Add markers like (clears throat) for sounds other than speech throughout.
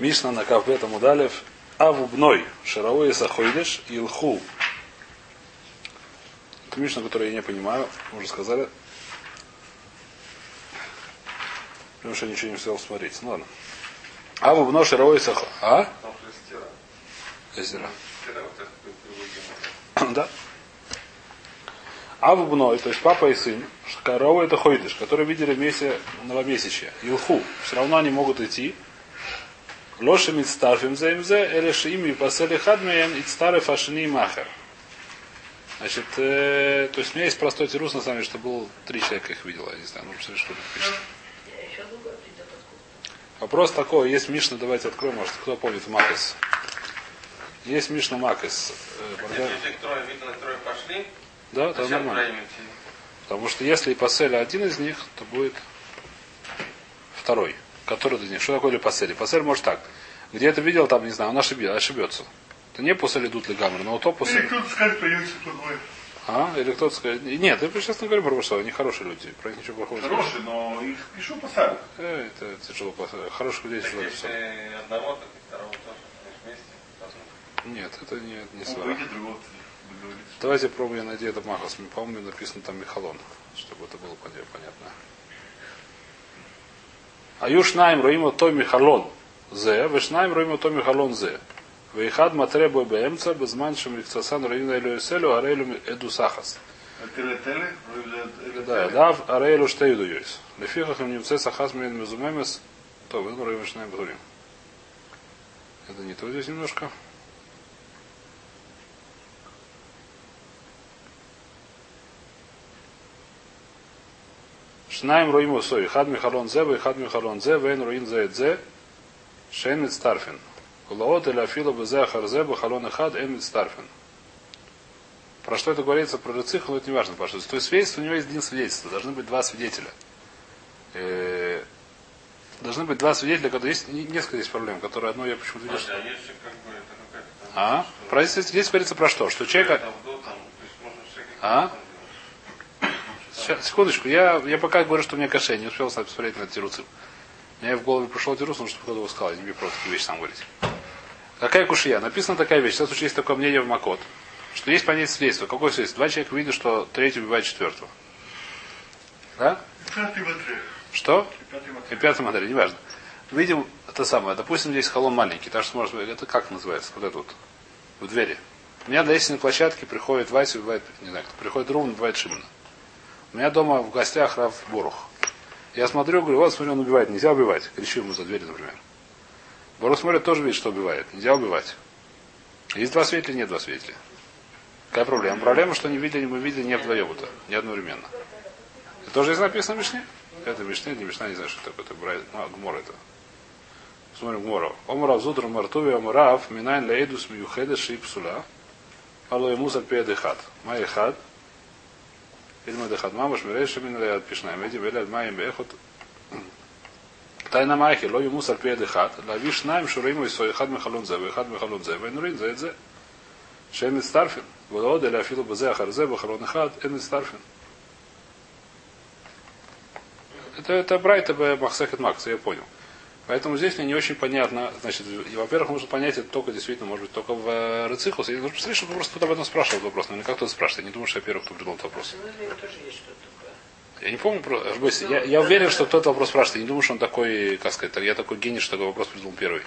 Мишна на Кавбета Мудалев. Авубной. Шаровой Сахойдеш. Илху. Это Мишна, которую я не понимаю. Уже сказали. Потому что я ничего не успел смотреть. Ну ладно. Авубно Шаровой Сахо. А? Езера. Да. Авубной, то есть папа и сын, Шкарова это Хойдыш, которые видели вместе новомесячье. Илху. Все равно они могут идти. Лоши мицтарфим заимзе, или шими пасели хадмеем, и старый фашини махер. Значит, э, то есть у меня есть простой тирус, на самом деле, что был три человека их видел, я не знаю, ну посмотри, что тут пишет. Вопрос такой, есть Мишна, давайте откроем, может, кто помнит Макес. Есть Мишна Макес. Э, Если трое видно, трое пошли, да, это нормально. Потому что если и пасели один из них, то будет второй. Который из них. Что такое липасель? Пасель может так. Где это видел, там, не знаю, он ошибется. ошибется. Это не пусель идут ли гаммер, но то Или пусель. кто-то скажет, плохой. А? Или кто-то скажет. Нет, я сейчас не говорю про что, они хорошие люди. Про них ничего плохого. Хороший, но их пишу посадок. Э, это тяжело. пос- Хороших людей тяжело если писать. одного, так и второго тоже. Нет, это не, не Ну, свара. Давайте пробуем найти это Махас. По-моему, написано там Михалон, чтобы это было поня- понятно. Аюшнаем роимо то Михалон зе, вешнаем роимо то Михалон зе. Вейхад матребо беемца, безманшим рикцасан роина элю эселю, арейлю эду сахас. А? Или- Да, да, арейлю штейду йойс. Лефихах им немце сахас мен мезумемес, то вы роимо шнаем говорим. Это не то здесь немножко. Шнаем роим усой. Хад михалон зе, хад михалон зе, вен роин зе зе, шен мицтарфин. Кулаот или афила бзе ахарзе, бахалон и хад, эн мицтарфин. Про что это говорится, про рыцих, но это не важно. Потому что то есть свидетельство, у него есть один свидетельство. Должны быть два свидетеля. Э, Должны быть два свидетеля, когда есть не- несколько здесь проблем, которые одно я почему-то. Слушай, а бы какая-то там... А? что- Про здесь, здесь говорится про что? Что человек... Там, вдох, там, то есть можно же какие-то А? там делать. Сейчас, секундочку, я, я пока говорю, что у меня каше, не успел посмотреть на тируцим. Мне в голову пришел тирус, но что кто-то сказал, я не просто такие вещи сам говорить. Какая кушия? Написана такая вещь. Сейчас есть такое мнение в Макот, что есть понятие свидетельства. Какое свидетельство? Два человека видят, что третий убивает четвертого. Да? Пятый. Что? Пятый И пятая модель, неважно. Видим это самое. Допустим, здесь холон маленький, так что может быть, это как называется? Вот это вот. В двери. У меня на лестничной площадке приходит Вася, убивает, не знаю, кто приходит Рум, убивает Шимона. У меня дома в гостях Рав Борух. Я смотрю, говорю, вот смотри, он убивает, нельзя убивать. Кричу ему за дверь, например. Борух смотрит, тоже видит, что убивает. Нельзя убивать. Есть два свидетеля, нет два свидетеля. Какая проблема? Проблема, что не видели, мы видели не вдвоем это, не одновременно. Это тоже здесь написано в Мишне? Это Мишне, не Мишна, не знаю, что такое. Это Брай- ну, Гмор это. Смотрим Гмора. Омрав зудр мартуви омрав минайн лейдус миюхеда шипсула. Алло ему сальпея дехат. Май хад. Ильма дехат мамаш мирейша мин леяд пишнаем. Эдим веляд маем бехот. Тайна майхи, ло ему сальпея дехат. Лави шнаем шуриму и хад михалон зе, хад михалон зе. Вейнурин зе зе. Шем мицтарфин. Волод или афилу бзе ахарзе, бахалон хад, эн мицтарфин. Это, это Брайта Б. Махсехет Макс, я понял. Поэтому здесь мне не очень понятно. Значит, и, во-первых, нужно понять это только действительно, может быть, только в э, Рецихусе. Я посмотреть, что просто кто-то об этом спрашивал вопрос. Наверняка кто-то спрашивает. Я не думаю, что я первый, кто придумал этот вопрос. Я не помню, про- ошибаюсь. я, я уверен, что кто-то вопрос спрашивает. Я не думаю, что он такой, как сказать, я такой гений, что такой вопрос придумал первый.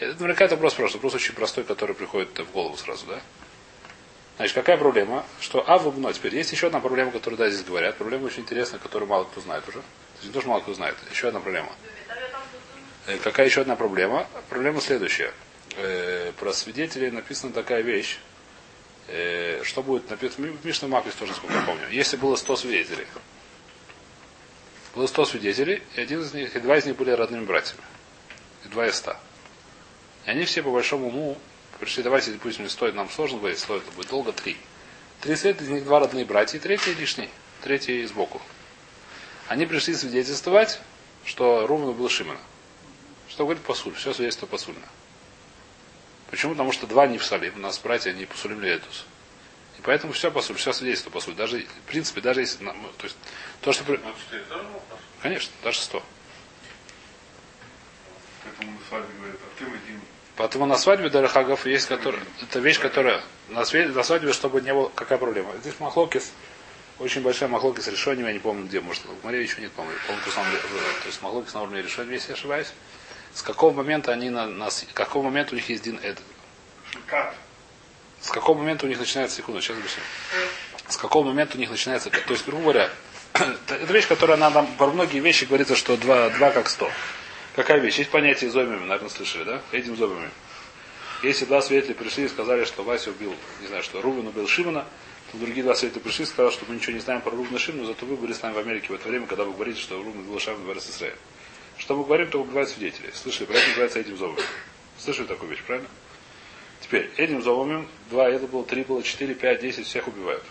Я, наверняка это вопрос спрашивает. Вопрос очень простой, который приходит в голову сразу, да? Значит, какая проблема? Что А выбно. Теперь есть еще одна проблема, которую да, здесь говорят. Проблема очень интересная, которую мало кто знает уже. То есть не то, что мало кто знает. Еще одна проблема. Э, Какая еще одна проблема? Проблема следующая. Э, Про свидетелей написана такая вещь. Э, Что будет? В Мишне Макрис тоже, насколько я помню. Если было 100 свидетелей. Было 100 свидетелей, и один из них, и два из них были родными братьями. И два из 100. И они все по большому уму пришли, давайте, допустим, не стоит нам сложно говорить, стоит, это будет долго, три. Три света, из них два родные братья, и третий лишний, третий сбоку. Они пришли свидетельствовать, что Рувну был Шимона. Что говорит посуль? Все свидетельство посульно. Почему? Потому что два не в Салим. У нас братья не посулим Леэтус. И поэтому все посуль, все свидетельство посуль. Даже, в принципе, даже если... То есть, то, что... Конечно, даже сто. Поэтому на свадьбе говорят, а ты Вадим. Поэтому на свадьбе Дарахагов есть, который, это вещь, которая на, све- на свадьбе, чтобы не было, какая проблема. Здесь махлокис, очень большая махлокис решением, я не помню где, может, в Марии еще нет, по-моему, по-моему, то есть махлокис на уровне решения, если я ошибаюсь. С какого момента они на, на с какого момента у них есть дин? Как? С какого момента у них начинается секунду, сейчас объясню. С какого момента у них начинается, то есть, грубо говоря, (clears throat) это вещь, которая она нам, про многие вещи говорится, что два, два как сто. Какая вещь? Есть понятие зомими, наверное, слышали, да? Этим зомими. Если два свидетеля пришли и сказали, что Вася убил, не знаю, что Рубин убил Шимона, то другие два свидетеля пришли и сказали, что мы ничего не знаем про Рубина и Шимона, зато вы были с нами в Америке в это время, когда вы говорите, что Рубин убил Шам в Израиль. Что мы говорим, то убивают свидетелей. Слышали, про это называется этим зомами. Слышали такую вещь, правильно? Теперь, этим зомами, два, это было, три было, четыре, пять, десять, всех убивают.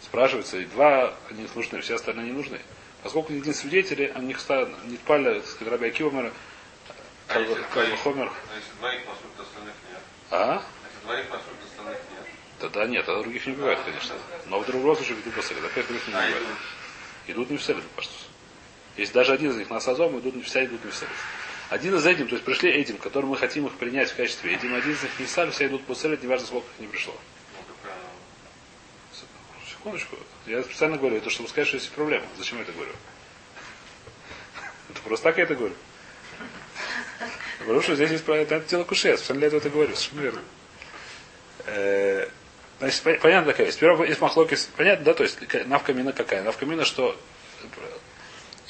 Спрашивается, и два они нужны, все остальные не нужны. Поскольку один свидетели, они не пали, сказать, Раби Акива, А Хомер. а если двоих маршрут остальных нет? А? Если двоих маршрут остальных нет? Тогда нет, а других не убивают, конечно. Но в другом случае ведут посылят, опять других не А убивают. идут? Не в селят, паштус. Если даже один из них на сазом, идут не все идут не в селят. Один из этим, то есть пришли этим, которым мы хотим их принять в качестве этим, один из них не стали, все идут по селят, неважно сколько их не пришло. Секундочку. Я специально говорю, это чтобы сказать, что есть проблема. Зачем я это говорю? Это просто так я это говорю. Говорю, что здесь есть про это, дело куши, я специально для этого это говорю, совершенно верно. Э, Значит, пон- понятно такая вещь. Первое, есть махлокис, понятно, да, то есть навкамина какая? Навкамина, что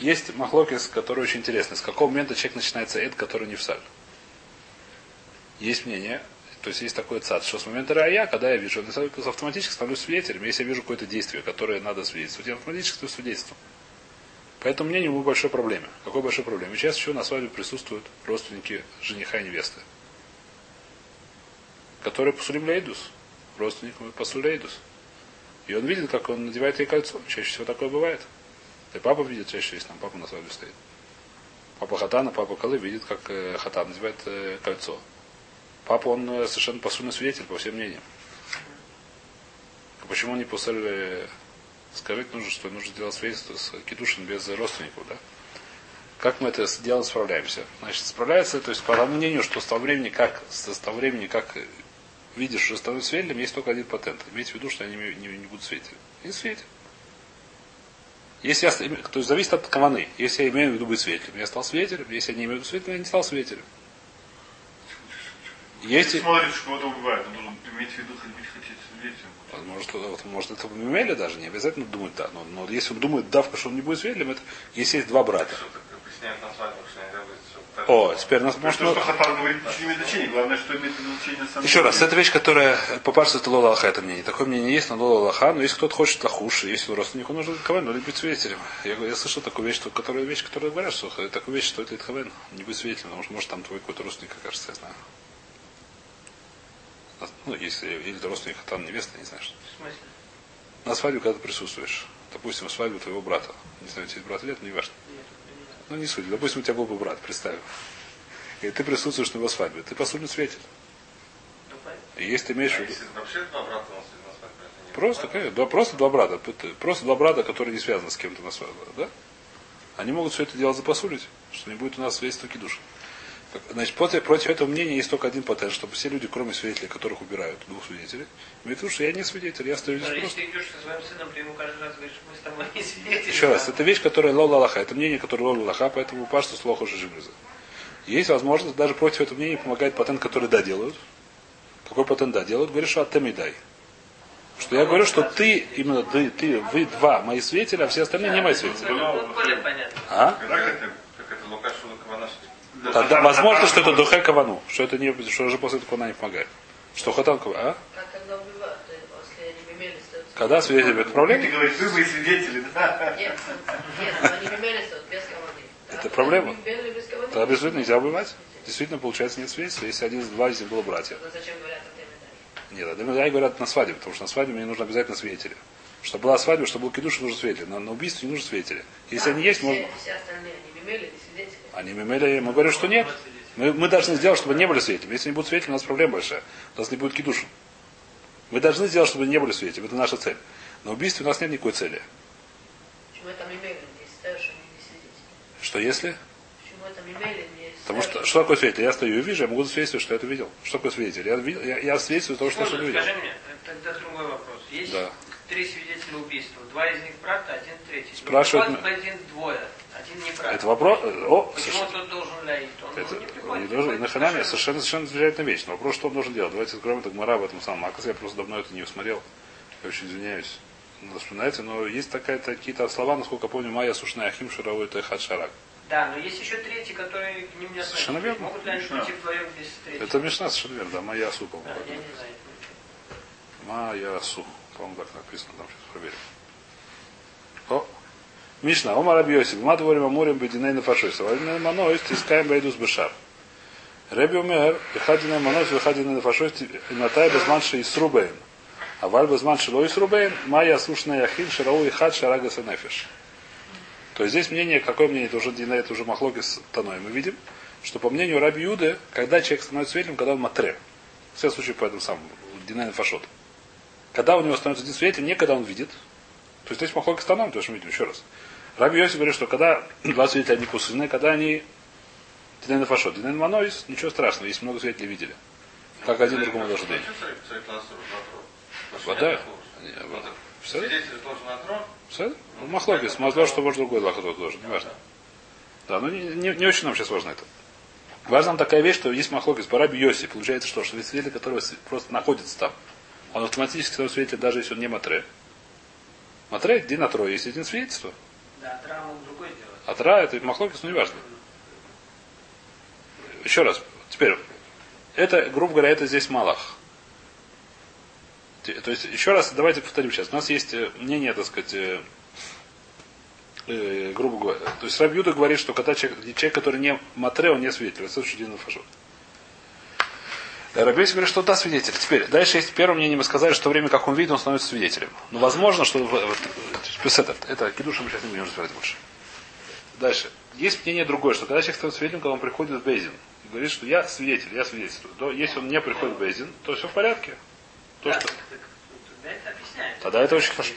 есть махлокис, который очень интересный. С какого момента человек начинается эд, который не в саль? Есть мнение, то есть есть такой цад, что с момента рая, когда я вижу, я автоматически становлюсь свидетелем, если я вижу какое-то действие, которое надо свидетельствовать, я автоматически становлюсь свидетельством. Поэтому мнение в большой проблеме. Какой большой проблеме? Сейчас еще на свадьбе присутствуют родственники жениха и невесты, которые посулим лейдус, родственник посулим лейдус. И он видит, как он надевает ей кольцо. Чаще всего такое бывает. И папа видит чаще, если там папа на свадьбе стоит. Папа Хатана, папа Калы видит, как э, Хатан надевает э, кольцо. Папа, он э, совершенно посульный свидетель, по всем мнениям. Почему не посылали скажите, нужно, что нужно делать свидетельство с кедушин без родственников, да? Как мы это с делом справляемся? Значит, справляется, то есть по тому мнению, что с того времени, как, с того времени, как видишь, что становится свидетелем, есть только один патент. Имейте в виду, что они не, не, не будут свидетелем. Не свидетель. Если я, то есть зависит от каваны. Если я имею в виду быть свидетелем, я стал свидетелем. Если я не имею в виду свидетелем, я не стал свидетелем. Если смотришь, что кого-то убивают, он должен иметь в виду, хоть быть хотеть свидетелем. Может, вот, может это Мемеле даже, не обязательно думать да. Но, но если он думает давка, что он не будет свидетелем, это если есть два брата. Что так О, теперь нас То, может... что Хатан говорит, ничего не имеет значения. Главное, что имеет значение сам. Еще раз, это вещь, которая по парсу это Лола Аллаха, это мнение. Такое мнение есть, но Лола Аллаха, но если кто-то хочет лохуш, если у родственника нужно Хавен, надо быть свидетелем. Я, говорю, я слышал такую вещь, что, которая вещь, которая говорят, что такую вещь, что это Хавен, не быть свидетелем, потому что может там твой какой-то родственник окажется, я знаю. Ну, если или родственник, а там невеста, не знаю что. В смысле? На свадьбе, когда ты присутствуешь, допустим, свадьбу твоего брата, не знаю, у тебя есть брат или нет, но не важно. Нет, не. Ну, не суть. Допустим, у тебя был бы брат, представь. И ты присутствуешь на его свадьбе. Ты, по сути, свидетель. Ну, понятно. И если ты имеешь в А виду... если вообще два брата у нас на свадьбе, Просто, конечно, два, просто два брата. Просто два брата, которые не связаны с кем-то на свадьбе. Да? Они могут все это дело запосулить, что не будет у нас свидетельства кидуш. Значит, против, против этого мнения есть только один патент, чтобы все люди, кроме свидетелей, которых убирают, двух свидетелей, имеют в виду, что я не свидетель, я стою здесь Даже просто. если ты идешь со своим сыном, ты ему каждый раз говоришь, мы с тобой не свидетели. Еще раз, это вещь, которая лола Аллаха, это мнение, которое лола Аллаха, поэтому пашту с лоху жижимриза. Есть возможность, даже против этого мнения помогает патент, который да делают. Какой патент да делают? Говоришь, что от дай. Что я говорю, что ты, именно ты, ты, вы два мои свидетели, а все остальные не мои свидетели. Ну. А? Как это? Как это Лука Шула Кавана, что Тогда возможно, что это духе кавану, что это не, что уже после этого она не помогает. Что хатан а? Как когда свидетель это проблема? Ты говоришь, вы свидетели, да? Нет, нет, они мемели стоят без команды. Это проблема. Без. Тогда безусловно нельзя убивать. Действительно, получается, нет свидетельства. Если один из два из них было братья. Но зачем говорят Нет, Адамидай говорят на свадьбе, потому что на свадьбе мне нужно обязательно свидетели. Чтобы была свадьба, чтобы был кидуш, нужны свидетели. На, на убийстве не нужны свидетели. Если они есть, все, можно... Все остальные, они мемели, свидетели. Они мемели, мы говорим, что нет. Мы, мы должны сделать, чтобы не были свидетелями. Если не будут свидетелями, у нас проблема большая. У нас не будет кидуша. Мы должны сделать, чтобы не были свидетелями. Это наша цель. На убийстве у нас нет никакой цели. Почему это мемели, не считаю, что если? Почему это мемели, не Потому что, что такое свидетель? Я стою и вижу, я могу засвидетельствовать, что я это видел. Что такое свидетель? Я, я, я свидетельствую того, что я что-то видел. скажи мне, тогда другой вопрос. Есть Да. три свидетеля убийства. Два из них брат, один третий. Спрашивают один двое, один не. Это вопрос... О, Почему совершенно- тот должен ляить? Он это, не не приходит. должен, на Ханаме совершенно. совершенно, замечательная вещь. Но вопрос, что он должен делать? Давайте откроем это Гмара об этом самом Акас. Я просто давно это не усмотрел. Я очень извиняюсь. Надо вспоминайте, но есть такая, такие-то слова, насколько я помню, Майя Сушная Ахим Шаровой Техат Шарак. Да, но есть еще третий, который к ним не относится. Совершенно верно. Могут ли они Мишна. пойти вдвоем без третьего? Это Мишна совершенно верно, да, Майя Да, по-моему. я не знаю. Майя Асу. По-моему, так написано, там сейчас проверим. Мишна, Омар Абьосиф, мы говорим о море бединей на фашиста. Вальный маной, стискаем байдус бешар. Реби умер, манос, выходина на фашисте, натай безманши и срубейн. А валь безманши ло и срубейн, майя сушная яхин, шарау и хад, шарага санефиш. То есть здесь мнение, какое мнение, это уже, Дина, это уже махлоки с Таной. Мы видим, что по мнению Раби Юды, когда человек становится свидетелем, когда он матре. Все случаи по этому самому, Динай Фашот. Когда у него становится один свидетель, не когда он видит. То есть здесь махлоки с Таной, то, что мы видим еще раз. Раби Йосиф говорит, что когда два свидетеля, они кусыны, когда они Динай Фашот. Динай Манойс, ничего страшного, есть много свидетелей видели. Как один другому должен быть. Вода? Все? Свидетель должен на трон. Ну, Махлогис, мазло, что может другой лахот тоже, не важно. Да, но не, не, не очень нам сейчас важно это. Важна такая вещь, что есть махлогис по Раби Йоси. Получается что? Что свидетель, который просто находится там, он автоматически становится свидетелем, даже если он не матре. Матре, где на трое? Есть один свидетельство. Да, другой сделать. А это махлогис, ну не важно. Еще раз. Теперь. Это, грубо говоря, это здесь малах. То есть, еще раз, давайте повторим сейчас. У нас есть э, мнение, так сказать, э, э, грубо говоря. То есть Рабьюда говорит, что когда человек, человек, который не матре, он не свидетель. Это один фашот. Рабейс говорит, что да, свидетель. Теперь, дальше есть первое мнение, мы сказали, что время, как он видит, он становится свидетелем. Но возможно, что... плюс это, это кидуша мы сейчас не будем разбирать больше. Дальше. Есть мнение другое, что когда человек становится свидетелем, когда он приходит в Бейзин, и говорит, что я свидетель, я свидетельствую. То если он не приходит в Бейзин, то все в порядке. То, Да, что... так, тогда это объясняет. Тогда это очень хорошо.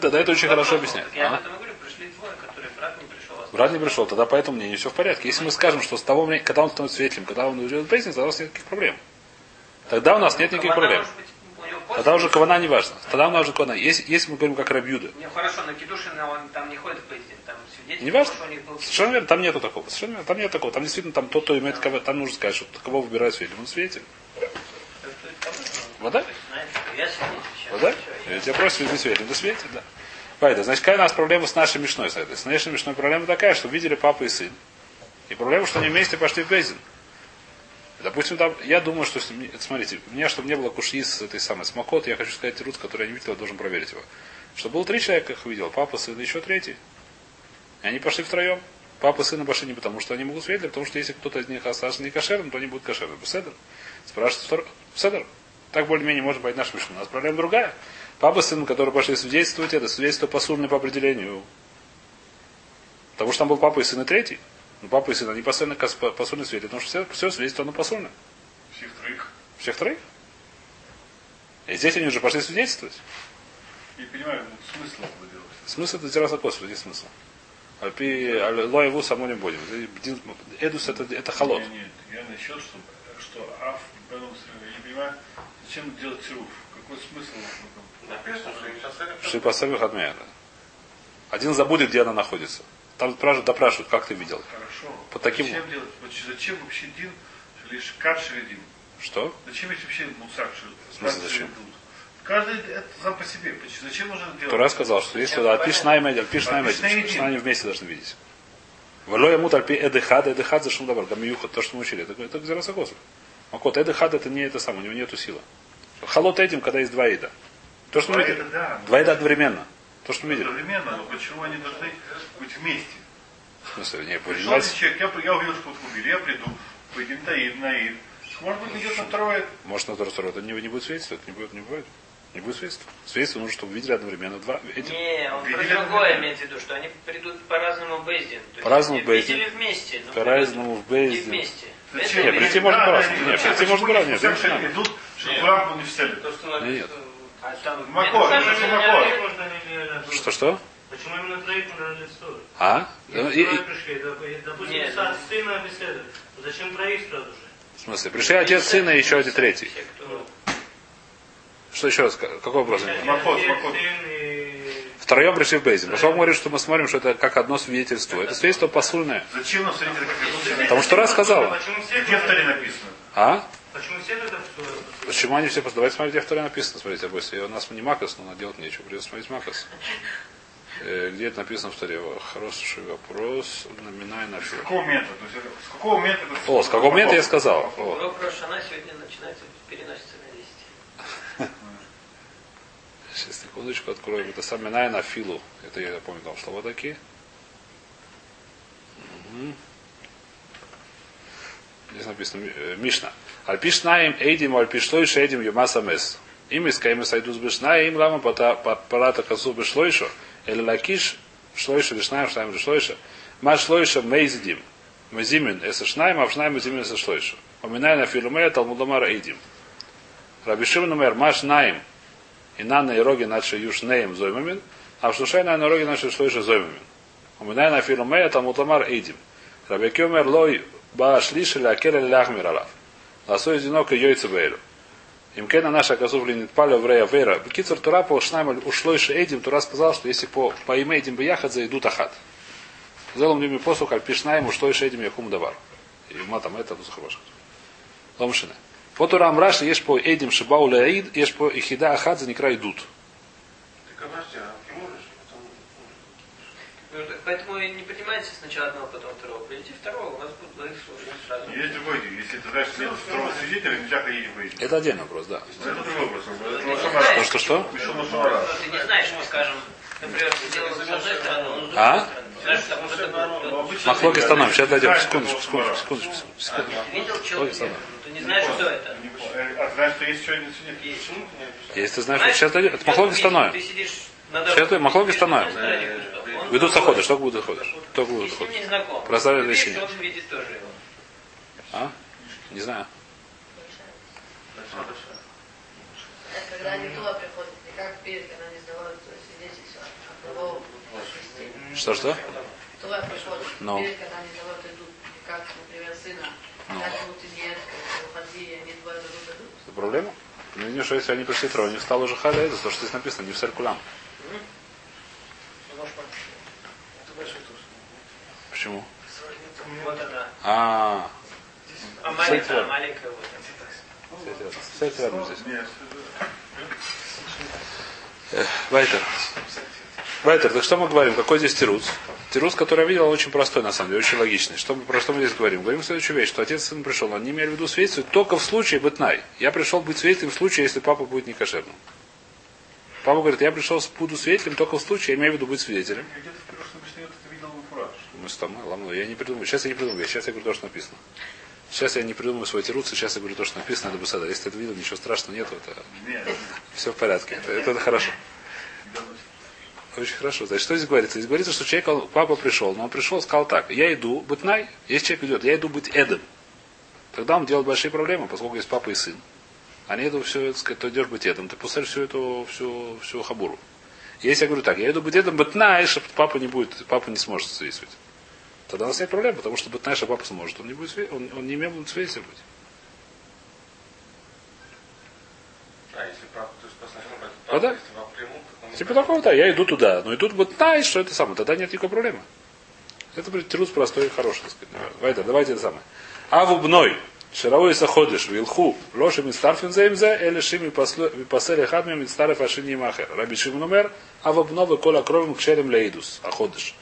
Тогда это очень хорошо объясняет. Я об этом говорю, пришли двое, которые брат не пришел. а Брат не пришел, тогда по этому мнению все в порядке. Если мы скажем, что с того времени, когда он становится свидетелем, когда он уйдет в Бейзин, тогда у нас нет никаких проблем. Тогда у нас нет никаких проблем. может быть, Тогда уже кавана не важно. Тогда у нас уже кавана. Если, если мы говорим как Рабьюда, Не, хорошо, но Кедушина он там не ходит в Бейзин, там свидетель, Не важно. был Совершенно верно, там нету такого. Совершенно верно, там нет такого. Там действительно там тот, кто имеет кого, там нужно сказать, что кого выбирает свидетель. Он свидетель. Вода? Вода? Я тебя просят везде свидетель. Да свидетель, да. Поэтому, значит, какая у нас проблема с нашей мешной? С нашей мешной проблема такая, что видели папа и сын. И проблема, что они вместе пошли в Бейзин. Допустим, там, я думаю, что, смотрите, у меня, чтобы не было кушьи с этой самой смокот, я хочу сказать рут, который я не видел, я должен проверить его. Что было три человека, их видел, папа, сын и еще третий. И они пошли втроем. Папа и сын пошли не потому, что они могут свидетели, а потому что если кто-то из них остался не кошерным, то они будут кошерным. Беседер. Спрашивают второй. Беседер. Так более-менее может быть наш мишна. У нас проблема другая. Папа с сыном, которые пошли свидетельствовать, это свидетельство посульное по определению. Потому что там был папа и сын и третий. Но папа и сын, они постоянно кос- посульно свидетели, потому что все, все свидетельство, оно посульное. Всех троих. Всех троих. И здесь они уже пошли свидетельствовать. Не понимаю, вот смысл этого делать. Смысл это терраса косу, здесь смысл. Альпи лоеву само не будем. Эдус это, это холод. Нет, нет, я насчет, что, что Аф, я не понимаю, зачем делать цируф? Какой смысл в этом? Написано, что Шипасами хатмея. Один забудет, где она находится. Там допрашивают, как ты видел. Хорошо. По таким- Зачем делать? Вот зачем вообще Дин, лишь кат шередин? Что? Зачем есть вообще мусак В смысле, зачем? Каждый это сам по себе. Зачем нужно делать? Тура сказал, что если альпиш наймед, альпиш что они вместе должны видеть. Валой ему альпи эдехад, эдехад за шумдабар, гамиюха, то, что мы учили. Это, это гзерасакосу. Макот, эдехад это не это самое, у него нету силы. Халот этим, когда есть два еда. То, что мы Два видели. еда, да. Два еда одновременно. То, что мы видели. Одновременно, но почему они должны быть вместе? В смысле, не, понимаете? один человек, я, я увидел, что убили, я приду, поедим Таид, Наид. Может быть, идет на второе. Может, на второй сторону это не, не будет свидетельства, это не будет, не будет. Не будет свидетельства. Свидетельство нужно, чтобы видели одновременно два. Эти. Не, он про Видели другое одновременно? имеет в виду, что они придут по-разному в Бейздин. То есть По-разному они в Бейздин. Видели вместе. но По-разному в Бейздин. вместе. Зачем? Нет, прийти можно по-разному. Нет, зачем? прийти можно по-разному. Нет, не идут, чтобы был не в цели? То, что Нет. написано, А Макор, Макор. Что-что? Почему именно троих надо лицо? А? Если И- трое пришли, доп- допустим, Нет. сын- сына беседует. Зачем троих сразу же? в смысле, пришли отец, сын и еще один третий. Все, кто- Что еще раз? Какой вопрос? Махот, махот. Втроем пришли в Бейзин. Поскольку говорит, что мы смотрим, что это как одно свидетельство. Это свидетельство посульное. Зачем нам смотрите, как это Потому что раз сказала. Почему все Где в Торе написано? А? Почему все все? Почему они все... Давайте смотреть, где в Торе написано. Смотрите, обойся. У нас не Макас, но делать нечего. Придется смотреть Макас. Э, Где это написано в Торе? Хороший вопрос. Номинай на С фир. какого момента? То есть, с какого момента это О, с какого момента я сказал? О. Урок Рошана сегодня начинается, переносится на 10. (laughs) Сейчас, секундочку, откроем. Это сам Минай на филу. Это я помню, там слова такие. Здесь написано э, Мишна. על פי שנים עדים על פי שלשה עדים יומת המת. אם מתקיימת העדות בשנים למה פר- פ- פרט הכתוב בשלשה. אלא להקיש שלשה לשנים שנים לשלשה. מה שלשה מזידים. מזימין את השנים, אף שנים מזימין את השלשה. ומנין אפילו מאה תלמוד לומר עדים. רבי שמעון אומר מה שנים. אינן נהרגין עד שיהיו שניהם זוממין, אף שלשה אינן נהרגין עד שיהיו שלשתן זוממין. Уминай на филумея талмудомар эйдим. Рабекюмер лой ба шлиш или акеле ляхмир алав. Ласой одиноко йойца бейлю. Им кена наша козу влинит палю врея вера. Бекицур Тура по шнайм ушло еще этим, Тура сказал, что если по, по име этим бияхат зайдут ахат. Зелом ними посух альпишнаем ушло еще этим яхум давар. И ма там это бузахабашат. Ломшина. По Турам Раши есть по этим шибау леаид, есть по ихида ахат за некра идут. Так Поэтому и не принимайте сначала одного, потом второго. Придите второго, у вас будет двоих слушать сразу. Есть другой день. Если ты знаешь, что нет второго свидетеля, нельзя ходить в выезд. Это отдельный вопрос, да. Это другой вопрос. То, что что? Ты не знаешь, что, скажем, например, делал с одной стороны, он с другой А? потому Махлоки становим. Сейчас дойдем. Секундочку, секундочку, секундочку, секундочку. ты видел человека, но ты не знаешь, кто это. А знаешь, что есть еще один свидетель? Есть. Если ты знаешь, сейчас дойдем, это махлоки становим. Сейчас махлоки становим. Ведут заходы. Что будет заходишь? Кто не знаком. Проставили лечение. А? Не знаю. Когда они туда приходят, не как перед, когда они сдавали то есть свидетельство одного шести. Что-что? Туда приходят, Ну. перед, когда они сдавали, идут, как, например, сына. Ну. Так вот и нет, уходи, они два дадут, дадут. Это проблема? Ну, видишь, что если они пришли трое, у них стало уже халя, это то, что здесь написано, не в циркулям. Почему? Вот она. А, А маленькая, маленькая вот. кстати, здесь. Нет. Вайтер. Вайтер, так что мы говорим? Какой здесь тирус? Тирус, который я видел, он очень простой, на самом деле, очень логичный. Что, мы- про что мы здесь говорим? Говорим следующую вещь, что отец и сын пришел. Они имели в виду свидетельствовать только в случае бытнай. Я пришел быть свидетелем в случае, если папа будет некошерным. Папа говорит, я пришел, буду свидетелем только в случае, я имею в виду быть свидетелем. Где-то в прошлом с тобой, ладно, я не придумаю. Сейчас я не придумаю. Сейчас я говорю то, что написано. Сейчас я не придумаю свой тирус, и сейчас я говорю то, что написано, это бы Если ты это видел, ничего страшного нету, это все в порядке. Это, это, это хорошо. Очень хорошо. Значит, что здесь говорится? Здесь говорится, что человек, он- папа пришел, но он пришел, сказал так, я иду быть най, если человек идет, я иду быть эдом. Тогда он делает большие проблемы, поскольку есть папа и сын. Они идут все, так сказать, то идешь быть эдом, ты пустишь всю эту, всю, всю хабуру. Если я говорю так, я иду быть эдом, быть най, чтобы папа не будет, папа не сможет свидетельствовать. Тогда у нас нет проблем, потому что быть най, что папа сможет, он не будет, он, он не имеет свидетельствовать. А, если папа, то есть посмотрим, как А, да. он не Типа такого, да, я иду туда, но идут вот най, что это самое, тогда нет никакой проблемы. Это будет трус простой и хороший, так сказать. Давайте, давайте это самое. Аву бной, шаровой саходиш, вилху, лоши мистарфин заимзе, или шими пасели хадми мистарф ашини махер. Раби Шимон умер, аву бновы кола кровим кшерем леидус, аходиш.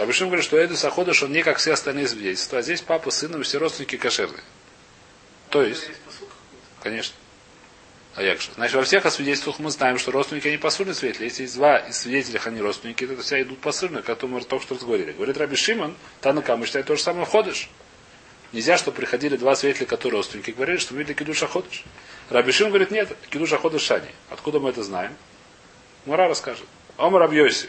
Раби Шимон говорит, что Эдус Аходиш, он не как все остальные свидетельства, а здесь папа с сыном все родственники кошерные. То есть, конечно. А як же? Значит, во всех освидетельствах мы знаем, что родственники они посульные свидетели. Если есть два из свидетелей, они родственники, то все идут посульные, которые мы только что разговаривали. Говорит Раби Шимон, Танакам считает то же самое ходишь. Нельзя, чтобы приходили два свидетеля, которые родственники, говорили, что мы видели кидуша ходишь. Раби Шимон говорит, нет, кидуша ходишь шани. Откуда мы это знаем? Мура расскажет. Омар Рабьоси.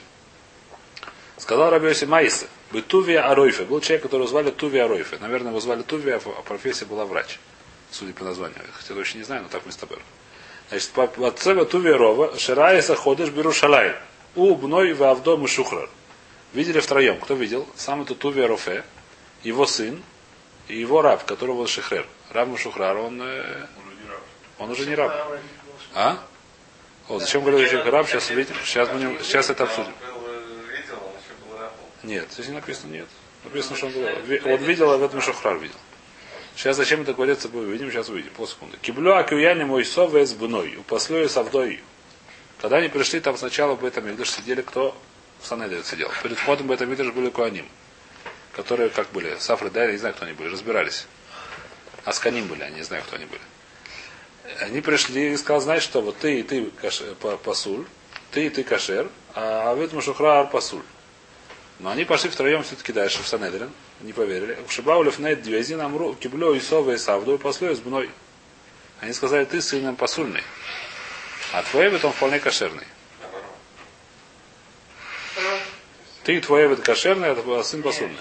Сказал Рабьоси Маиса. Бы Тувия Аройфе. Был человек, которого звали Тувия Аройфе. Наверное, его звали Тувия, а профессия была врач. Судя по названию. Хотя точно не знаю, но так мы с тобой. Значит, по отцева Тувия Рова, Шираиса ходишь Берушалай. У Бной в Авдом и Шухрар. Видели втроем. Кто видел? Сам это Туви Рофе, его сын и его раб, которого был Шихрер. Раб Мушухрар, он, э, он уже не раб. А? О, зачем говорю, что раб? Сейчас увидим. Сейчас, будем, сейчас это обсудим. Он был, э, видел, он еще был рабом. Нет, здесь не написано нет. Написано, что он был. Он видел, а в этом Шухрар видел. Сейчас зачем это говорится, мы увидим, сейчас увидим, полсекунды. Киблю акюяни мой с бной, упослю с Авдой. Когда они пришли, там сначала в этом Мигдаш сидели кто? В Санеде сидел. Перед входом в этом Мигдаш были Куаним. Которые как были? Сафры, да, я не знаю, кто они были, разбирались. Асканим были, они не знаю, кто они были. Они пришли и сказал, знаешь что, вот ты и ты каш- па- пасуль, ты и ты кашер, а Авид Мушухрар пасуль. Но они пошли втроем все-таки дальше, в Санедрин, не поверили. Шибаулев нет двези нам киблю и совы и савду и послу с бной. Они сказали, ты сын нам посульный. А твой Эвид, он вполне кошерный. Ты твой Эвид кошерный, а сын посульный.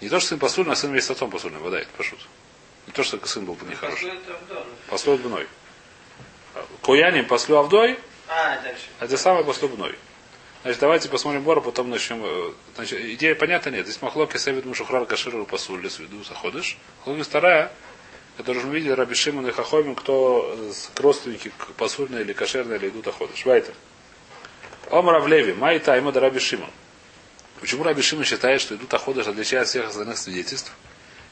Не то, что сын посульный, а сын весь с отцом посульный, вода, это пошут. Не то, что сын был бы нехороший. Это. Послу бной. Кояним послу Авдой, А, дальше. а те самые послу бной. Значит, давайте посмотрим Бора, потом начнем. э, Значит, идея понятна нет. Здесь махлоки севит мушухрар каширу посуль сведу заходишь. Махлоки вторая, которую мы видели, Раби Шимон и Хахомин, кто с- родственники к посульной или кошерной или идут оходишь. Вайтер. Омар Авлеви, Май Тайма да Раби Шимон. Почему Раби Шимон считает, что идут оходыш отличает от всех остальных свидетельств?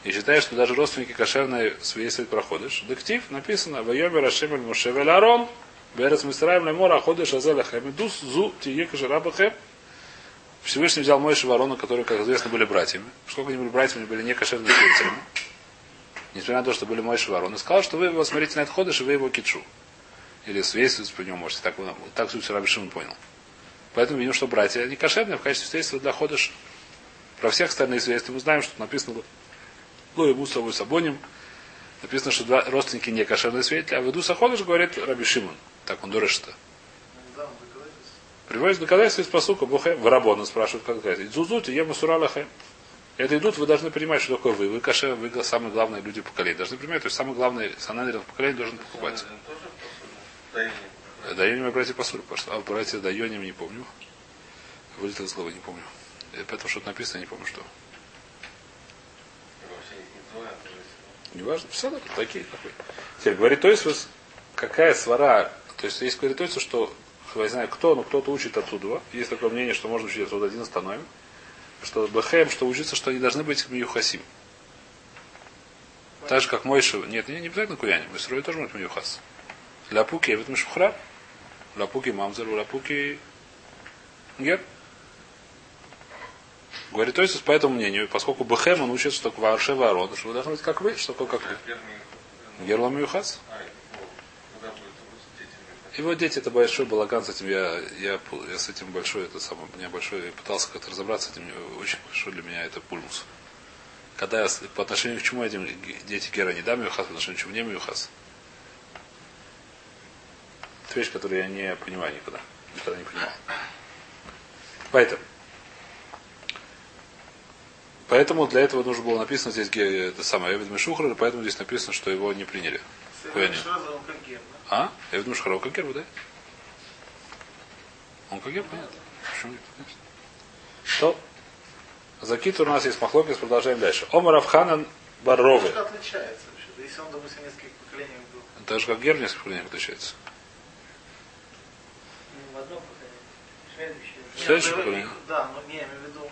И считает, что даже родственники кошерные свидетельствуют про. Дектив написано, Вайоми Рашемель Мушевель Арон, Берец Мистраем Лемора Ходыш Азеля Хамидус Зу Тие Кашерабахем. Всевышний взял Мойши Ворона, которые, как известно, были братьями. Сколько они были братьями, были не кошерными свидетелями. Несмотря на то, что были Мойши Ворон. И сказал, что вы его смотрите на этот ходыш, и вы его китшу. Или свидетельствуете по нему, можете. Так, так суть Раби Шимон понял. Поэтому видим, что братья, они кошерные в качестве свидетельства для ходыша. Про всех остальных свидетельств мы знаем, что написано Ло и Муса Сабоним. Написано, что два родственники не кошерные свидетели, а в Иду Саходыш говорит Раби Шимон. Так он дурышит-то. Приводит доказательства из посука Бухе. В Рабона спрашивают, как сказать. Зузут, я Мусуралахе. Это идут, вы должны понимать, что такое вы. Вы каше, вы самые главные люди поколения. Должны понимать, то есть самый главный санадрин поколения должен покупать. Дайоним и братья посуль, а братья Дайоним не помню. Вылетел из головы, не помню. Э, Поэтому что-то написано, не помню что. То есть. Неважно, все такие такой. Теперь говорит Тойсус, какая свара, то есть есть говорит Тойсус, что я знаю кто, но кто-то учит отсюда. Есть такое мнение, что можно учить отсюда один остановим. Что Бехем, что учится, что они должны быть Миюхасим. Так же, как Мойша. Нет, не, не обязательно Куяним. Исрой тоже может быть Миюхас. Ляпуки, я ведь Шухра. Ляпуки Мамзер, Ляпуки Гер. Говорит Тойсус по этому мнению, поскольку Бехем, он учится, что Варше Ворон, что вы должны быть как вы, что такое как вы. Миюхас. А, ну, когда будет русский дети Его дети это большой балаган, с этим я, я, я с этим большой, это самое, меня большой, я пытался как-то разобраться с этим, очень большой для меня это пульмус. Когда я по отношению к чему этим дети Гера не дам Мюхас, по отношению к чему не Мюхас. Это вещь, которую я не понимаю никогда. Никогда не понимал. Поэтому. Поэтому для этого нужно было написано здесь это самое Эвид Мишухра, и поэтому здесь написано, что его не приняли. Куяним. А? Я думаю, Шхаров как герб, да? Он как герб, понятно. Почему нет? Конечно. То. Закит у нас есть махлокис, продолжаем дальше. Омар Авханан Барровы. Что отличается вообще? Если он, допустим, нескольких поколений был. Даже как герб несколько поколений отличается. Ну, в одном поколении. Следующее. Поколение. Да, но не, я имею в виду.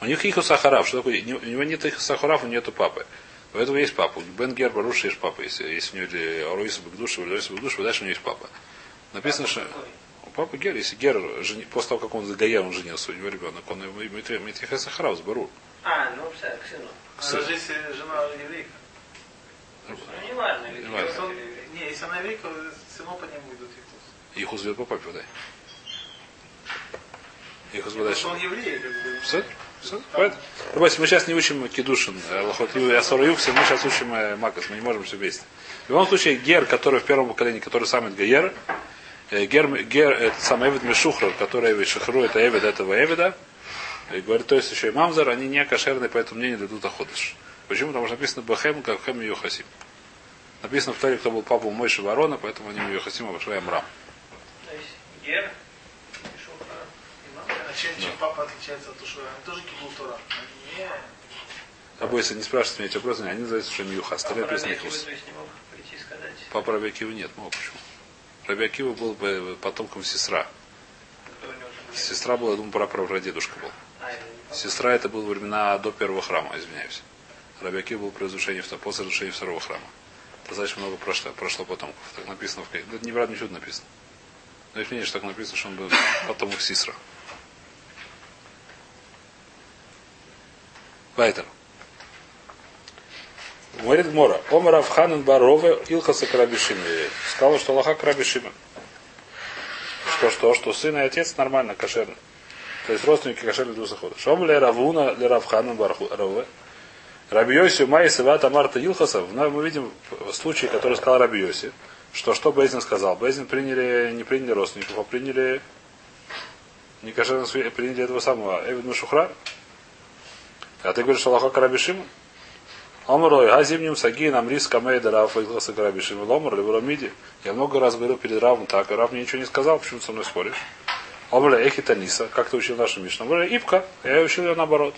У них иху сахарав. Что такое? Не- У него нет их сахарав, у нету папы. У этого есть папа. У Бен Гер Баруша есть папа. Если, если у него или Аруиса Багдуша, или Аруиса Багдуша, дальше у него есть папа. Написано, что у папы Гер, если Гер, жени- после того, как он за Гаер, он женился, у него ребенок, он ему Митриха Сахарав, Бару. А, ну, все, к сыну. А даже если жена еврейка. Ну, не важно. или Не важно. Если Не, если она еврейка, все равно по нему идут их Их узвет по папе, дай. Их узвет Потому что дальше. он еврей, как бы. Поэтому, Давайте, мы сейчас не учим Кедушин, Лохот Ю и Асора Юкси, мы сейчас учим э, Макас, мы не можем все вместе. В любом случае, Гер, который в первом поколении, который сам Гер, э, Гер, Гер это сам Эвид Мишухрар, который Эвид Шахру, это Эвид этого Эвида, и говорит, то есть еще и Мамзар, они не кошерные, поэтому мне не дадут охотыш. Почему? Потому что написано Бахем, как Хэм и Йохасим. Написано в Торе, кто был папа Мойши Ворона, поэтому они Йохасим обошли Амрам. То есть, Гер, чем, чем папа отличается от Ушура? Они тоже кибул Тора. Они не... Обои, не спрашивайте меня эти вопросы, они называются что Мьюха. А Рабиакиву, Хус. то есть не мог прийти и сказать. Папа Рабиакива нет, мог почему. Рабиакива был бы потомком сестра. Сестра была, я думаю, прапрадедушка был. А, не. Сестра это было времена до первого храма, извиняюсь. Рабиакив был при разрушении, после разрушения второго храма. Достаточно много прошло, прошло потомков. Так написано в книге. Это неправда ничего не написано. Но есть мнение, что так написано, что он был потомок Сисра. Вайтер. Говорит Гмора. Омар Авханен Барове Илхаса Карабишима. Сказал, что Аллаха Карабишима. Что, что, что сын и отец нормально, кошерно. То есть родственники кошерны до захода. Шом ле Равуна ле Равхана Барове. Рабиоси Май Савата Марта Илхасов. Но мы видим в случае, который сказал Рабиоси, что что Бейзин сказал. Бейзин приняли, не приняли родственников, а приняли не кошерно све- приняли этого самого Эвид Шухра. А ты говоришь, Аллаха Карабишима? Омрлой, газимним саги нам рис камейда Рафа Илхаса Карабишима. Ломр, Левромиди. Я много раз говорил перед Равом так, и Рав мне ничего не сказал, почему ты со мной споришь? Омля Эхитаниса, как ты учил нашу Мишну? Омля Ипка, я учил ее наоборот.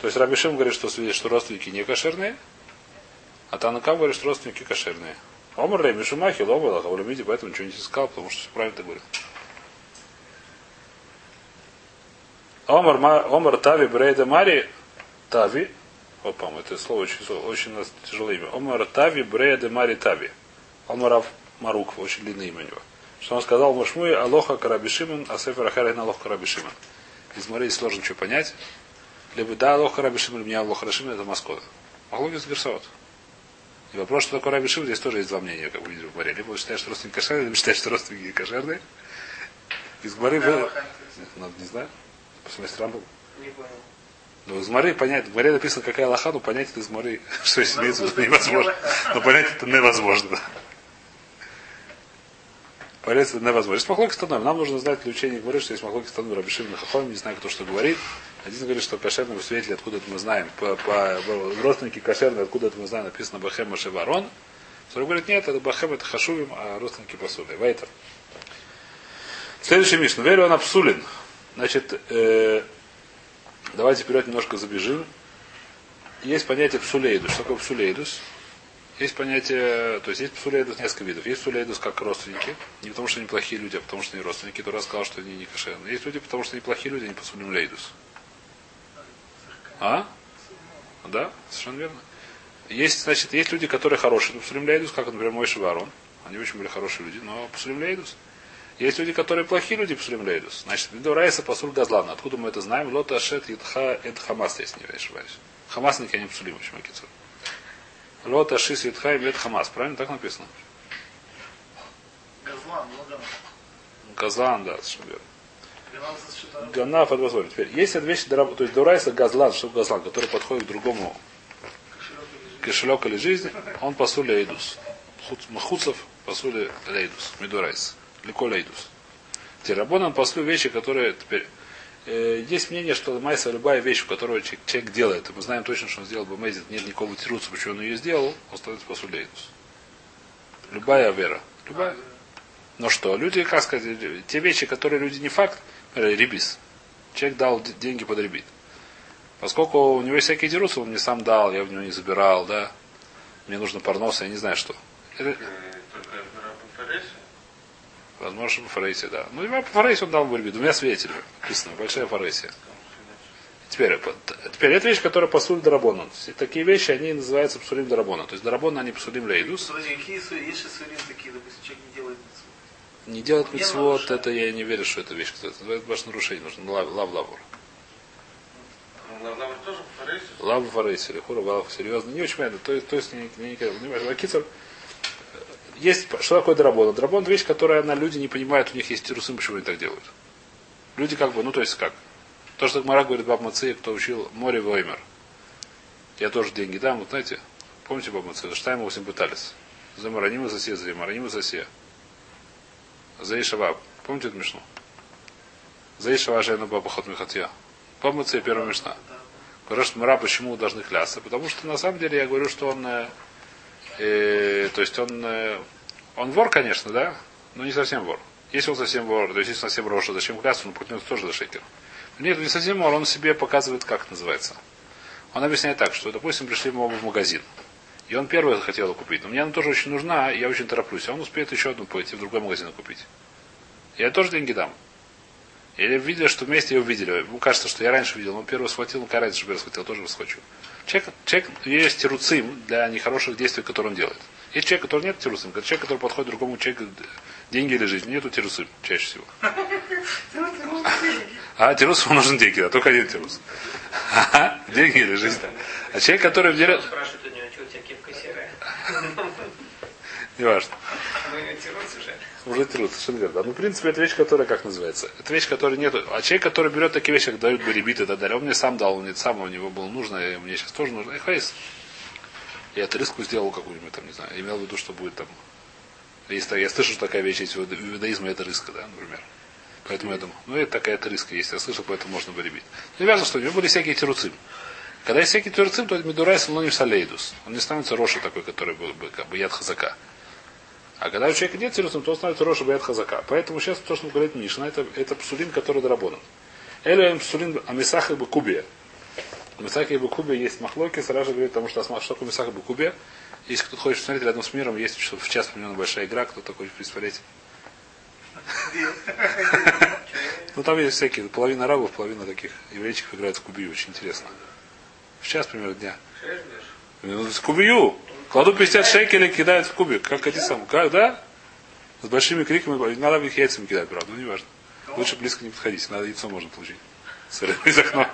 То есть Рабишим говорит, что, что родственники не кошерные, а Танакам говорит, что родственники кошерные. Омр Лей Мишумахи, Ломала, Хавлюмиди, поэтому ничего не сказал, потому что все правильно ты говорил. Омар, Ма- Омар Тави Брейда Мари Тави. Опа, это слово очень, очень у нас тяжелое имя. Омар Тави Брейда Мари Тави. Омарав Марук, очень длинное имя у него. Что он сказал, Машмуи Алоха Карабишиман, а Сефер Ахарин Алоха Карабишиман. Из морей сложно что понять. Либо да, Алоха Карабишиман, меня Алоха Рашиман, это Москва. Могло быть Герсот. И вопрос, что такое Рабишим, здесь тоже есть два мнения, как вы видите в море. Либо считает, что родственники кошерные, либо считает, что родственники не кошерные. Из Гмары. Ну, не знаю. Посмотрите Рамбам. Не понял. Ну, из Мары понять, в Маре написано, какая лоха, но понять это из Мары, (laughs) что здесь имеется в виду, невозможно. Но понять это невозможно. Понять это невозможно. Есть махлоки становим. Нам нужно знать для учения Гмары, что есть махлоки становим Рабишим Хахом, не знаю, кто что говорит. Один говорит, что кошерный свидетель, откуда это мы знаем. По, по, родственники кошерные, откуда это мы знаем, написано Бахем Машеварон. Второй говорит, нет, это Бахем, это Хашувим, а родственники посуды. Вайтер. Следующий Мишна. Верю он Апсулин. Значит, э, давайте вперед немножко забежим. Есть понятие псулейдус. Что такое псулейдус? Есть понятие, то есть есть псулейдус несколько видов. Есть псулейдус как родственники. Не потому, что они плохие люди, а потому, что они родственники. Тура сказал, что они не кошерные. Есть люди, потому что они плохие люди, они псулим лейдус. А? Да, совершенно верно. Есть, значит, есть люди, которые хорошие, но псулим лейдус, как, например, мой Шеварон. Они очень были хорошие люди, но псулим лейдус. Есть люди, которые плохие люди, псулим лейдус. Значит, Виду Райса пасуль газлан. Откуда мы это знаем? Лота ашет итха эт хамас, если не ошибаюсь. Хамасники, они псулим, очень макицур. Лота шис итха и хамас. Правильно так написано? Газлан, да. Газлан, да, совершенно верно. Ганаф возможно. Теперь, есть вещь, дора- то есть Дурайса газлан, что газлан, который подходит к другому кошелек или жизнь, он пасуля эйдус. Махуцев пасуля лейдус, медурайс. Лико лейдус. Терабонан паслю вещи, которые теперь э, есть мнение, что майса любая вещь, которую человек, человек делает, и мы знаем точно, что он сделал бы мейзит, нет никакого тируца, почему он ее сделал, он становится пасуля лейдус. Любая вера. Любая. Но что, люди, как сказать, те вещи, которые люди не факт, например, ребис. Человек дал деньги под ребит. Поскольку у него есть всякие дерусы, он мне сам дал, я в него не забирал, да. Мне нужно парнос, я не знаю что. Это, Только в Рабу Фаресе? Возможно, фарейсе, да. Ну, и по фарейсе он дал. У меня свидетель написано, большая фарейсия. Теперь, теперь это вещь, которая посуль дарабонан. Такие вещи, они называются псулим дарабонан. То есть дарабон, они псулим лейдус. Какие есть же сурим такие, допустим, человек не делает митцву. Не делать Не митцвот, это я не верю, что это вещь. Это называется ваше нарушение. Нужно лав, лав лавур. Ну, Лавр тоже в Фаресе? Лав фарейси, или хура лав, серьезно. Не очень понятно. То, есть- то есть, не, не, не, не, Акицер, есть, что такое драбон? Это вещь, которая на люди не понимают, у них есть тирусым, почему они так делают. Люди как бы, ну то есть как? То, что Мара говорит Баб Мацея, кто учил море Воймер. Я тоже деньги дам, вот знаете, помните Баб Мацея? Мы всем пытались? За Мараниму засе, за Мараниму засе. За Ишаваб. Помните эту мишну? За Ишава Жайну Баба Хот Михатья. Баб Мацея первая мишна. Говорю, что Мара почему должны клясться? Потому что на самом деле я говорю, что он, э, то есть он, э, он вор, конечно, да, но не совсем вор. Если он совсем вор, то есть если он совсем роша, зачем клясться, он протянется тоже до шекера. Нет, не совсем вор, он себе показывает, как это называется. Он объясняет так, что, допустим, пришли мы оба в магазин. И он первый захотел купить. Но мне она тоже очень нужна, я очень тороплюсь. А он успеет еще одну пойти в другой магазин купить. Я тоже деньги дам. Или видели, что вместе его видели. Ему кажется, что я раньше видел, но первый схватил, ну какая разница, что я схватил, тоже схвачу. Человек, человек есть тируцим для нехороших действий, которые он делает. Есть человек, который нет тируцим, это человек, который подходит другому человеку, деньги или жизнь. Нету тирусым чаще всего. А тирусу нужен деньги, да, только один тирус. Деньги или жизнь. А человек, который делает... Спрашивают у него, что у тебя кепка серая. Не важно. Ну, уже. Уже тирус, совершенно верно. Ну, в принципе, это вещь, которая, как называется? Это вещь, которой нету. А человек, который берет такие вещи, как дают барибит и так далее, он мне сам дал, он мне сам, у него было нужно, и мне сейчас тоже нужно. И хайс. Я риску сделал какую-нибудь, там, не знаю, имел в виду, что будет там. Если я слышу, что такая вещь есть в иудаизме, это риска, да, например. Поэтому я думаю, ну это такая риска есть, я слышал, поэтому можно барибит. Ну, важно, что у него были всякие тируцим. Когда есть всякий тируцим, то это медурайс, но не салейдус. Он не становится Роша такой, который был бы как бы яд хазака. А когда у человека нет тируцим, то он становится Роша яд хазака. Поэтому сейчас то, что говорит Мишна, это, это псулин, который доработан. Элю псулин амисах и бакубия. Амисах и бакубия есть махлоки, сразу говорит, потому что что такое амисах и бакубия. Если кто-то хочет смотреть рядом с миром, есть в час примерно большая игра, кто-то хочет присмотреть. (laughs) Ну там есть всякие, половина арабов, половина таких еврейчиков играют в кубию, очень интересно. В час примерно дня. Ну, в кубию. Кладу 50 шекелей, кидают в кубик. Как эти самые. Как, да? С большими криками. Надо в яйцами кидать, правда, ну не важно. Лучше близко не подходить, надо яйцо можно получить. Сырым из окна.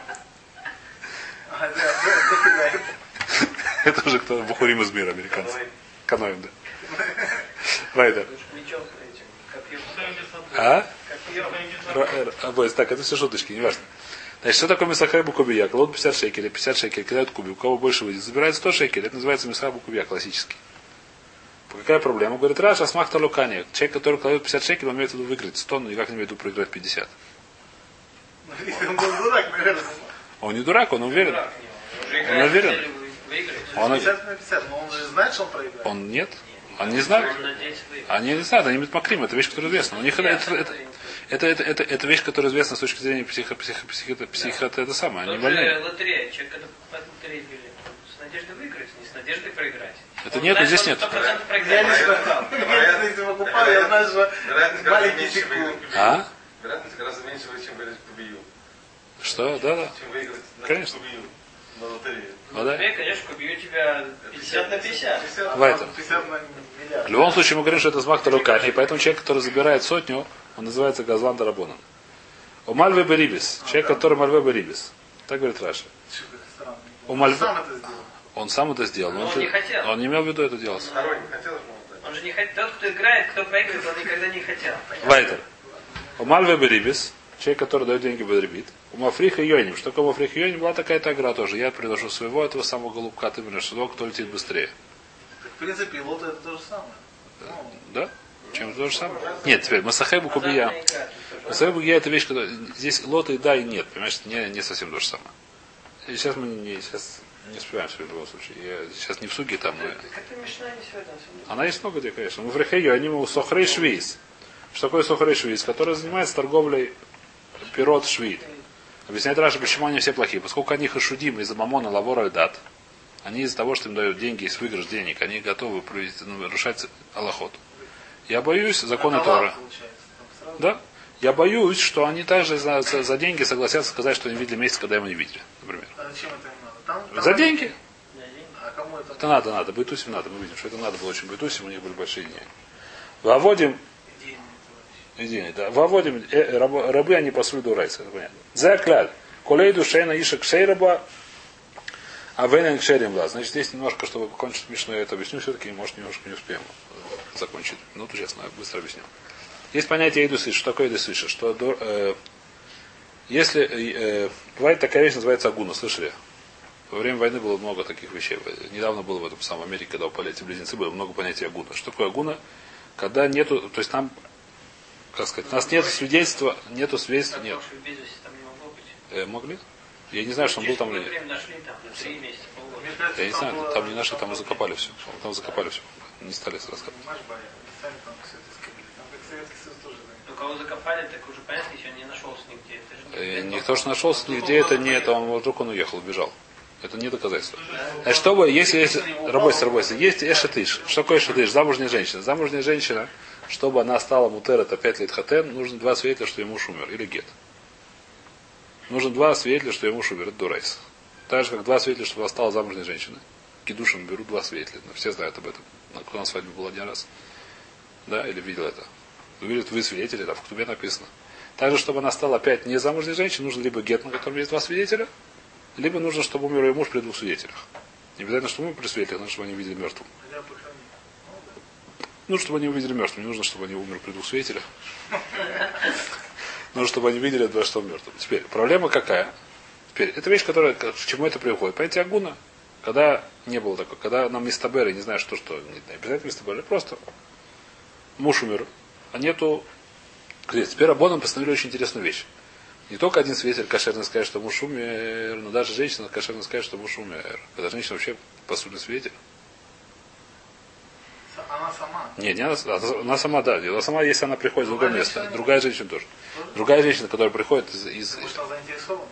Это уже кто Бухурим из мира, американцы. Каноем, да. Райдер. А? Копьем. Р- р- обои. Так, это все шуточки, не важно. Значит, что такое Мисахай Букубия? Лот 50 шекелей, 50 шекелей, кидают кубик. У кого больше выйдет, забирает 100 шекелей. Это называется Мисахай Букубия, классический. Какая проблема? Говорит, Раша, асмахта лукания. Человек, который кладет 50 шекелей, он имеет в виду выиграть 100, но никак не имеет в виду проиграть 50. Если он был дурак, наверное. Он не дурак, он уверен. Он уверен? Он, 50 на 50, но он же знает, что он проиграет. он нет. Он не знает. Они не знают, они макрим, это вещь, которая известна. У них это, это, это, это, это, это, это вещь, которая известна с точки зрения психо, психо, психо, психо, это, это самое, они больные. лотерея, человек, когда покупает лотерею билет, с надеждой выиграть, не с надеждой проиграть. Это Он нет, знает, здесь нет. 100% Я проиграет. лично, если покупаю, я знаю, что маленький секунд. А? Вероятность гораздо меньше, чем выиграть кубию. Что? Да, да. Чем выиграть на Конечно. на лотерее. Ну, да. Тебе, конечно, кубью тебя 50 на 50. 50 Вайтер. 50 на миллиард. В любом случае мы говорим, что это руками, и поэтому человек, который забирает сотню, он называется Газлан Дарабоном. У Мальве Берибис, человек, который Мальве Берибис. Так говорит Раша. У сделал. Он сам это сделал. но он это- не хотел. Он не имел в виду это делать. Он же не хотел. Тот, кто играет, кто проигрывает, он никогда не хотел. Вайтер. У Мальве Берибис, человек, который дает деньги Бедрибит. У Мафриха Йоним. Что такое Мафриха Йоним? Была такая-то игра тоже. Я приношу своего, этого самого голубка, ты берешь своего, кто летит быстрее. Так, в принципе, лото это то же самое. Ну, Да? Чем то же самое? Нет, теперь Масахебу Кубия. Масахебу Кубия это вещь, которая... Здесь лоты и да, и нет. Понимаешь, не, не совсем то же самое. И сейчас мы не, сейчас не успеваем в любом случае. Я сейчас не в суге там, но... Она есть много где, конечно. Мы в Рехею, они у Сохрей Швейц. Что такое Сохрей Швейц? Который занимается торговлей пирот швид. Объясняет Раша, почему они все плохие. Поскольку они хашудим из-за мамона лавора и дат, они из-за того, что им дают деньги, есть выигрыш денег, они готовы провести- ну, нарушать Аллахот. Я боюсь законы Тора. Да? Я боюсь, что они также за, за- за деньги согласятся сказать, что они видели месяц, когда его не видели, например. А зачем это им надо? Там, там За они- деньги. А кому это? Это надо, надо. Бытусим надо. Мы видим, что это надо было очень бытусим, у них были большие деньги. Выводим Идея да. Выводим э, рабы, рабы, они пасуют дурайса, это понятно. Закляль. Колей душейна ишек шейраба, а вейнен кшерим да. Значит, здесь немножко, чтобы покончить смешно, я это объясню все-таки, может, немножко не успеем Ну, честно, я быстро объясню. Есть понятие иду Что такое иду Что э, если э, бывает такая вещь, называется агуна, слышали? Во время войны было много таких вещей. Недавно было в этом самом Америке, когда упали эти близнецы, было много понятия агуна. Что такое агуна? Когда нету, то есть там, как сказать, у нас нет свидетельства, нету свидетельства, нет. Э, могли? Я не знаю, что он был там или нет. Я не знаю, там не нашли, там и закопали все. Там закопали все. Не стали рассказывать. Занят. Но кого закопали, так уже понятно, еще не нашелся нигде. Это же Э, не Никто же нашелся нигде, это не это, он вдруг он уехал, убежал. Это не доказательство. Значит, чтобы, если есть, работайте, работайте, есть эшетыш. Что такое эшетыш? Замужняя женщина. Замужняя женщина, чтобы она стала мутер, это 5 лет хатен, нужно два свидетеля, что ее муж умер, или гет. Нужно два свидетеля, что ее муж умер, это дурайс. Так же, как два свидетеля, чтобы она стала замужней женщиной. Кидушин берут два свидетеля. Ну, Все знают об этом. На- Кто на свадьбе был один раз. Да, или видел это. Видят, вы свидетели, там в Ктубе написано. Также, чтобы она стала опять не замужней женщиной, нужно либо гет, на котором есть два свидетеля, либо нужно, чтобы умер ее муж при двух свидетелях. Не обязательно, чтобы умер при свидетелях, нужно, чтобы они видели мертвым. Ну, чтобы они увидели мертвым. Не нужно, чтобы они умерли при двух свидетелях. Нужно, чтобы они видели, что он мертвым. Теперь, проблема какая? Теперь, это вещь, которая, к чему это приходит. Понятие агуна, когда не было такого, когда нам мистаберы, не знаю, что, что, не обязательно мистаберы, просто муж умер, а нету Теперь Теперь Рабоном постановили очень интересную вещь. Не только один свидетель кошерно скажет, что муж умер, но даже женщина кошерно скажет, что муж умер. Когда женщина вообще по сути свидетель. Она сама. Не, не она, она сама, да. Она сама, если она приходит в другое место. Другая женщина тоже. Другая женщина, которая приходит из... из, Потому что она заинтересована.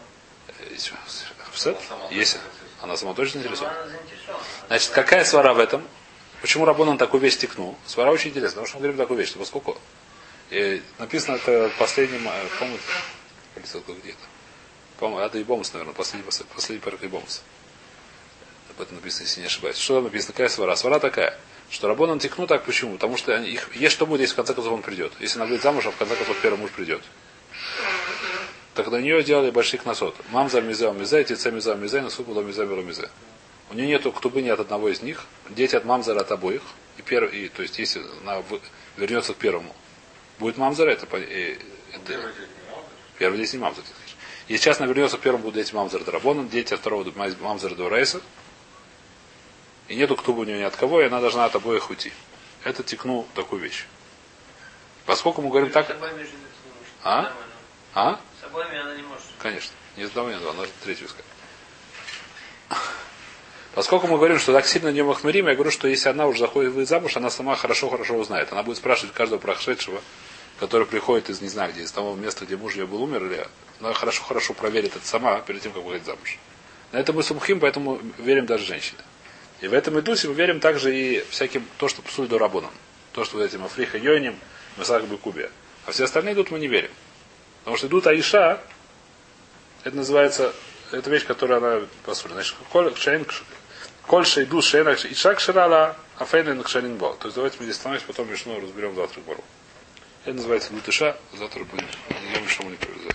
если она сама точно заинтересована. Значит, какая свара в этом? Почему Рабонан такую вещь стекнул? Свара очень интересная, потому что мы говорим такую вещь, что поскольку э, написано это э, по-моему, где-то. По-моему, это Ибомус, наверное, последний, последний парк Ибомус. Об этом написано, если не ошибаюсь. Что там написано? Какая свара? Свара такая, что Рабонан текну так, почему? Потому что они, их, есть что будет, если в конце концов он придет. Если она выйдет замуж, а в конце концов первый муж придет. Так на нее делали больших кносот. Мамза мизе мизе, тице мизе мизе, насу было мизе миро мизе. У нее нету ктубы ни от одного из них. Дети от мамзара от обоих. И первый, и, то есть, если она в- вернется к первому, будет мамзара, это, и- это- первый дети не мамзар. Если сейчас она вернется к первому, будут дети мамзара Драбона, дети от второго мамзара Дурейса. И нету ктубы у нее ни от кого, и она должна от обоих уйти. Это текну такую вещь. Поскольку мы говорим так. А? А? Обоими она не может. Конечно. Не с одного, не два, надо третью. Поскольку мы говорим, что так сильно не махмерим, я говорю, что если она уже заходит выйдет замуж, она сама хорошо-хорошо узнает. Она будет спрашивать каждого прошедшего, который приходит из не знаю где, из того места, где муж ее был умер, или она хорошо-хорошо проверит это сама перед тем, как выходит замуж. На это мы сумхим, поэтому верим даже женщины. И в этом идусе мы верим также и всяким, то, что псуль до рабоном. То, что вот этим Африха Йоним, Масак Бекубия. А все остальные идут мы не верим. Потому что идут Аиша, это называется, это вещь, которая она посмотрит. Значит, коль шейду шейн, и шаг ширала, а фейнен к шейн бо. То есть давайте мы здесь остановимся, потом Мишну разберем завтра бару. Это называется лутыша, завтра будем, я Мишну не привязать.